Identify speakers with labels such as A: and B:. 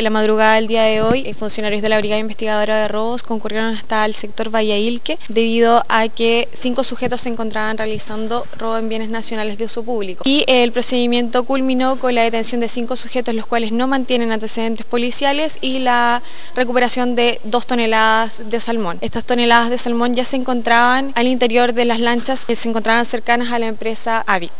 A: En la madrugada del día de hoy, eh, funcionarios de la Brigada Investigadora de Robos concurrieron hasta el sector Vallailque debido a que cinco sujetos se encontraban realizando robo en bienes nacionales de uso público. Y el procedimiento culminó con la detención de cinco sujetos los cuales no mantienen antecedentes policiales y la recuperación de dos toneladas de salmón. Estas toneladas de salmón ya se encontraban al interior de las lanchas que se encontraban cercanas a la empresa AVIC.